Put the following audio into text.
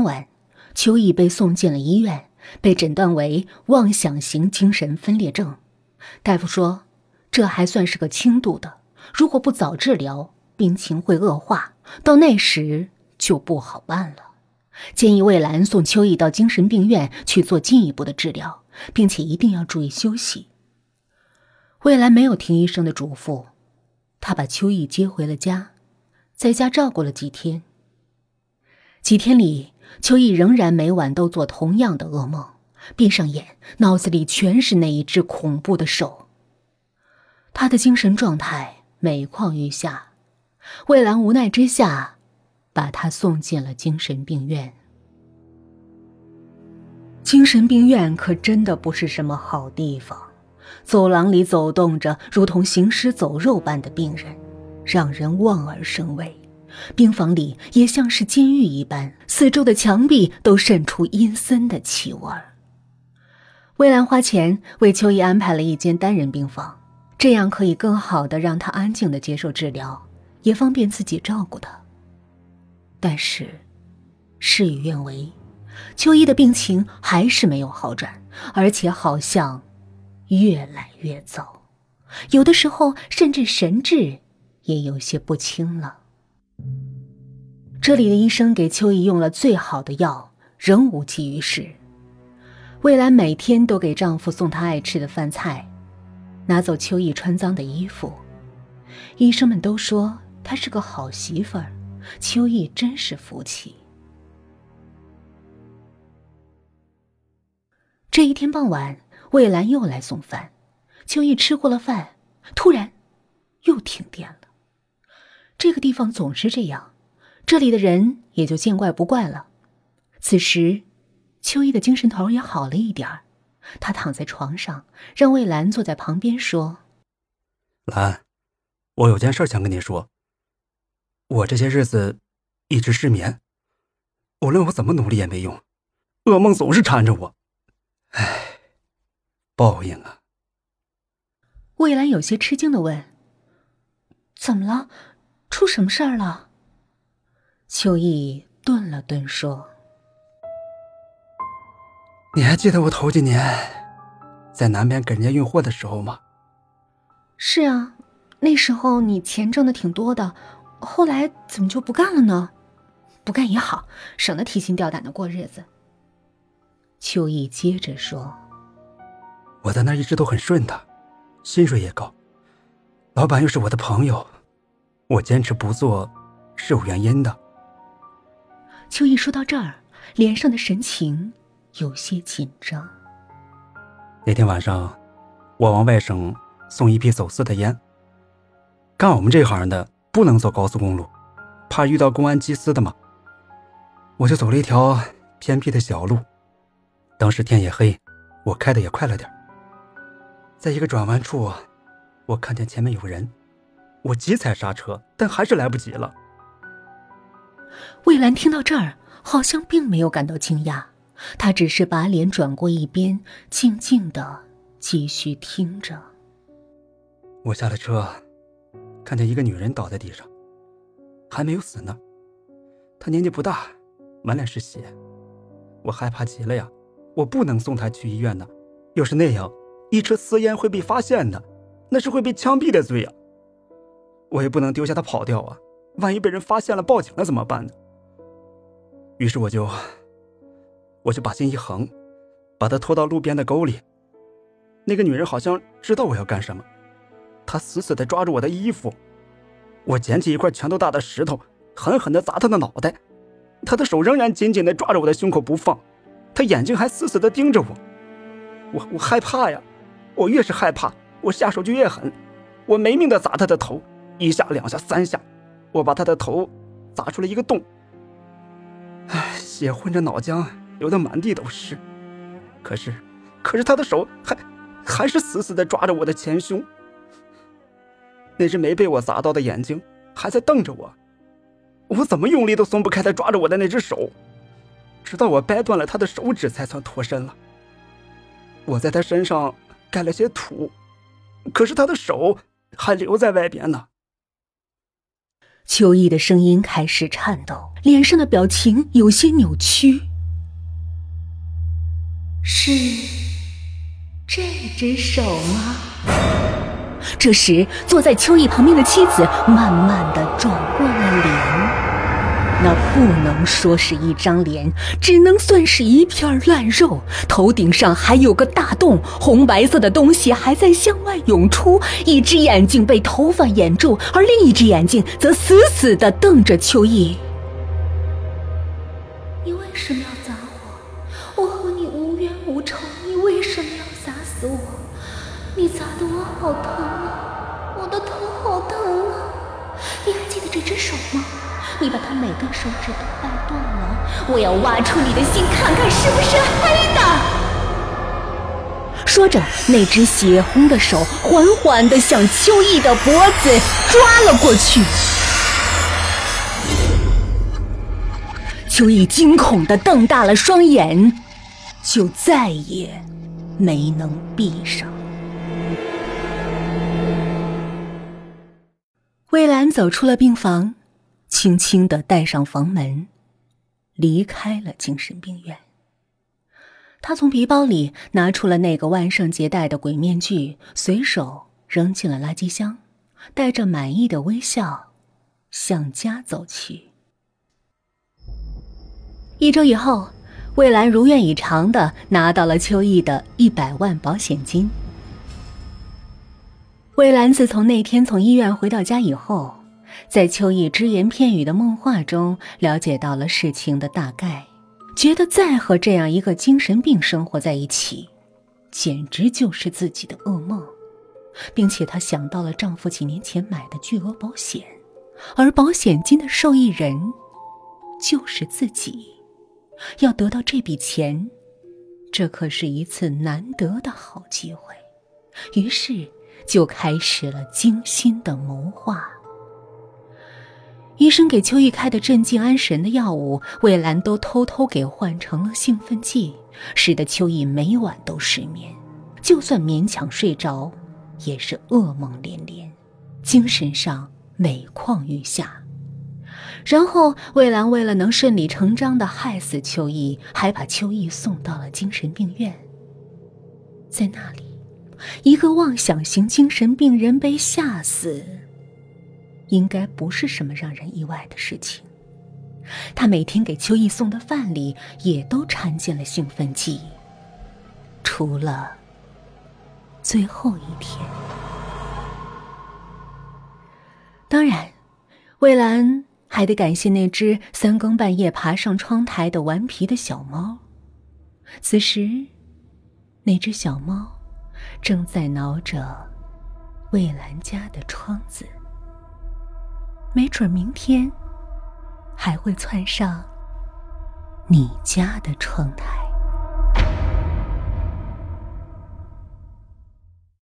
当晚，秋意被送进了医院，被诊断为妄想型精神分裂症。大夫说，这还算是个轻度的，如果不早治疗，病情会恶化，到那时就不好办了。建议魏兰送秋意到精神病院去做进一步的治疗，并且一定要注意休息。魏兰没有听医生的嘱咐，她把秋意接回了家，在家照顾了几天。几天里，秋意仍然每晚都做同样的噩梦，闭上眼，脑子里全是那一只恐怖的手。他的精神状态每况愈下，魏兰无奈之下，把他送进了精神病院。精神病院可真的不是什么好地方，走廊里走动着如同行尸走肉般的病人，让人望而生畏。病房里也像是监狱一般，四周的墙壁都渗出阴森的气味儿。魏兰花钱为秋意安排了一间单人病房，这样可以更好的让她安静的接受治疗，也方便自己照顾她。但是，事与愿违，秋意的病情还是没有好转，而且好像越来越糟，有的时候甚至神志也有些不清了。这里的医生给秋意用了最好的药，仍无济于事。魏兰每天都给丈夫送她爱吃的饭菜，拿走秋意穿脏的衣服。医生们都说她是个好媳妇儿，秋意真是福气。这一天傍晚，魏兰又来送饭，秋意吃过了饭，突然又停电了。这个地方总是这样。这里的人也就见怪不怪了。此时，秋意的精神头也好了一点儿，他躺在床上，让魏兰坐在旁边说：“兰，我有件事想跟你说。我这些日子一直失眠，无论我怎么努力也没用，噩梦总是缠着我。唉，报应啊！”魏兰有些吃惊的问：“怎么了？出什么事儿了？”秋意顿了顿，说：“你还记得我头几年在南边给人家运货的时候吗？”“是啊，那时候你钱挣的挺多的，后来怎么就不干了呢？不干也好，省得提心吊胆的过日子。”秋意接着说：“我在那儿一直都很顺的，薪水也高，老板又是我的朋友，我坚持不做是有原因的。”秋意说到这儿，脸上的神情有些紧张。那天晚上，我往外省送一批走私的烟。干我们这行的不能走高速公路，怕遇到公安缉私的嘛。我就走了一条偏僻的小路。当时天也黑，我开的也快了点。在一个转弯处，我看见前面有人，我急踩刹车，但还是来不及了。魏兰听到这儿，好像并没有感到惊讶，她只是把脸转过一边，静静的继续听着。我下了车，看见一个女人倒在地上，还没有死呢。她年纪不大，满脸是血，我害怕极了呀！我不能送她去医院呢，要是那样，一车私烟会被发现的，那是会被枪毙的罪呀！我也不能丢下她跑掉啊！万一被人发现了，报警了怎么办呢？于是我就，我就把心一横，把她拖到路边的沟里。那个女人好像知道我要干什么，她死死的抓住我的衣服。我捡起一块拳头大的石头，狠狠的砸她的脑袋。她的手仍然紧紧的抓着我的胸口不放，她眼睛还死死的盯着我。我我害怕呀，我越是害怕，我下手就越狠。我没命的砸她的头，一下两下三下。我把他的头砸出了一个洞，唉，血混着脑浆，流得满地都是。可是，可是他的手还还是死死的抓着我的前胸。那只没被我砸到的眼睛还在瞪着我，我怎么用力都松不开他抓着我的那只手，直到我掰断了他的手指才算脱身了。我在他身上盖了些土，可是他的手还留在外边呢。秋意的声音开始颤抖，脸上的表情有些扭曲。是这只手吗？这时，坐在秋意旁边的妻子慢慢的转过了脸。那不能说是一张脸，只能算是一片烂肉。头顶上还有个大洞，红白色的东西还在向外涌出。一只眼睛被头发掩住，而另一只眼睛则死死地瞪着秋意。你为什么要砸我？我和你无冤无仇，你为什么要砸死我？你砸得我好疼啊！我的头好疼啊！你还记得这只手吗？你把他每根手指都掰断了，我要挖出你的心，看看是不是黑的。说着，那只血红的手缓缓地向秋意的脖子抓了过去。秋意惊恐地瞪大了双眼，就再也没能闭上。魏兰走出了病房。轻轻的带上房门，离开了精神病院。他从皮包里拿出了那个万圣节戴的鬼面具，随手扔进了垃圾箱，带着满意的微笑向家走去。一周以后，魏兰如愿以偿的拿到了秋意的一百万保险金。魏兰自从那天从医院回到家以后。在秋意只言片语的梦话中，了解到了事情的大概，觉得再和这样一个精神病生活在一起，简直就是自己的噩梦，并且她想到了丈夫几年前买的巨额保险，而保险金的受益人就是自己，要得到这笔钱，这可是一次难得的好机会，于是就开始了精心的谋划。医生给秋意开的镇静安神的药物，魏兰都偷偷给换成了兴奋剂，使得秋意每晚都失眠，就算勉强睡着，也是噩梦连连，精神上每况愈下。然后魏兰为了能顺理成章的害死秋意，还把秋意送到了精神病院。在那里，一个妄想型精神病人被吓死。应该不是什么让人意外的事情。他每天给秋意送的饭里也都掺进了兴奋剂，除了最后一天。当然，魏兰还得感谢那只三更半夜爬上窗台的顽皮的小猫。此时，那只小猫正在挠着魏兰家的窗子。没准明天还会窜上你家的窗台。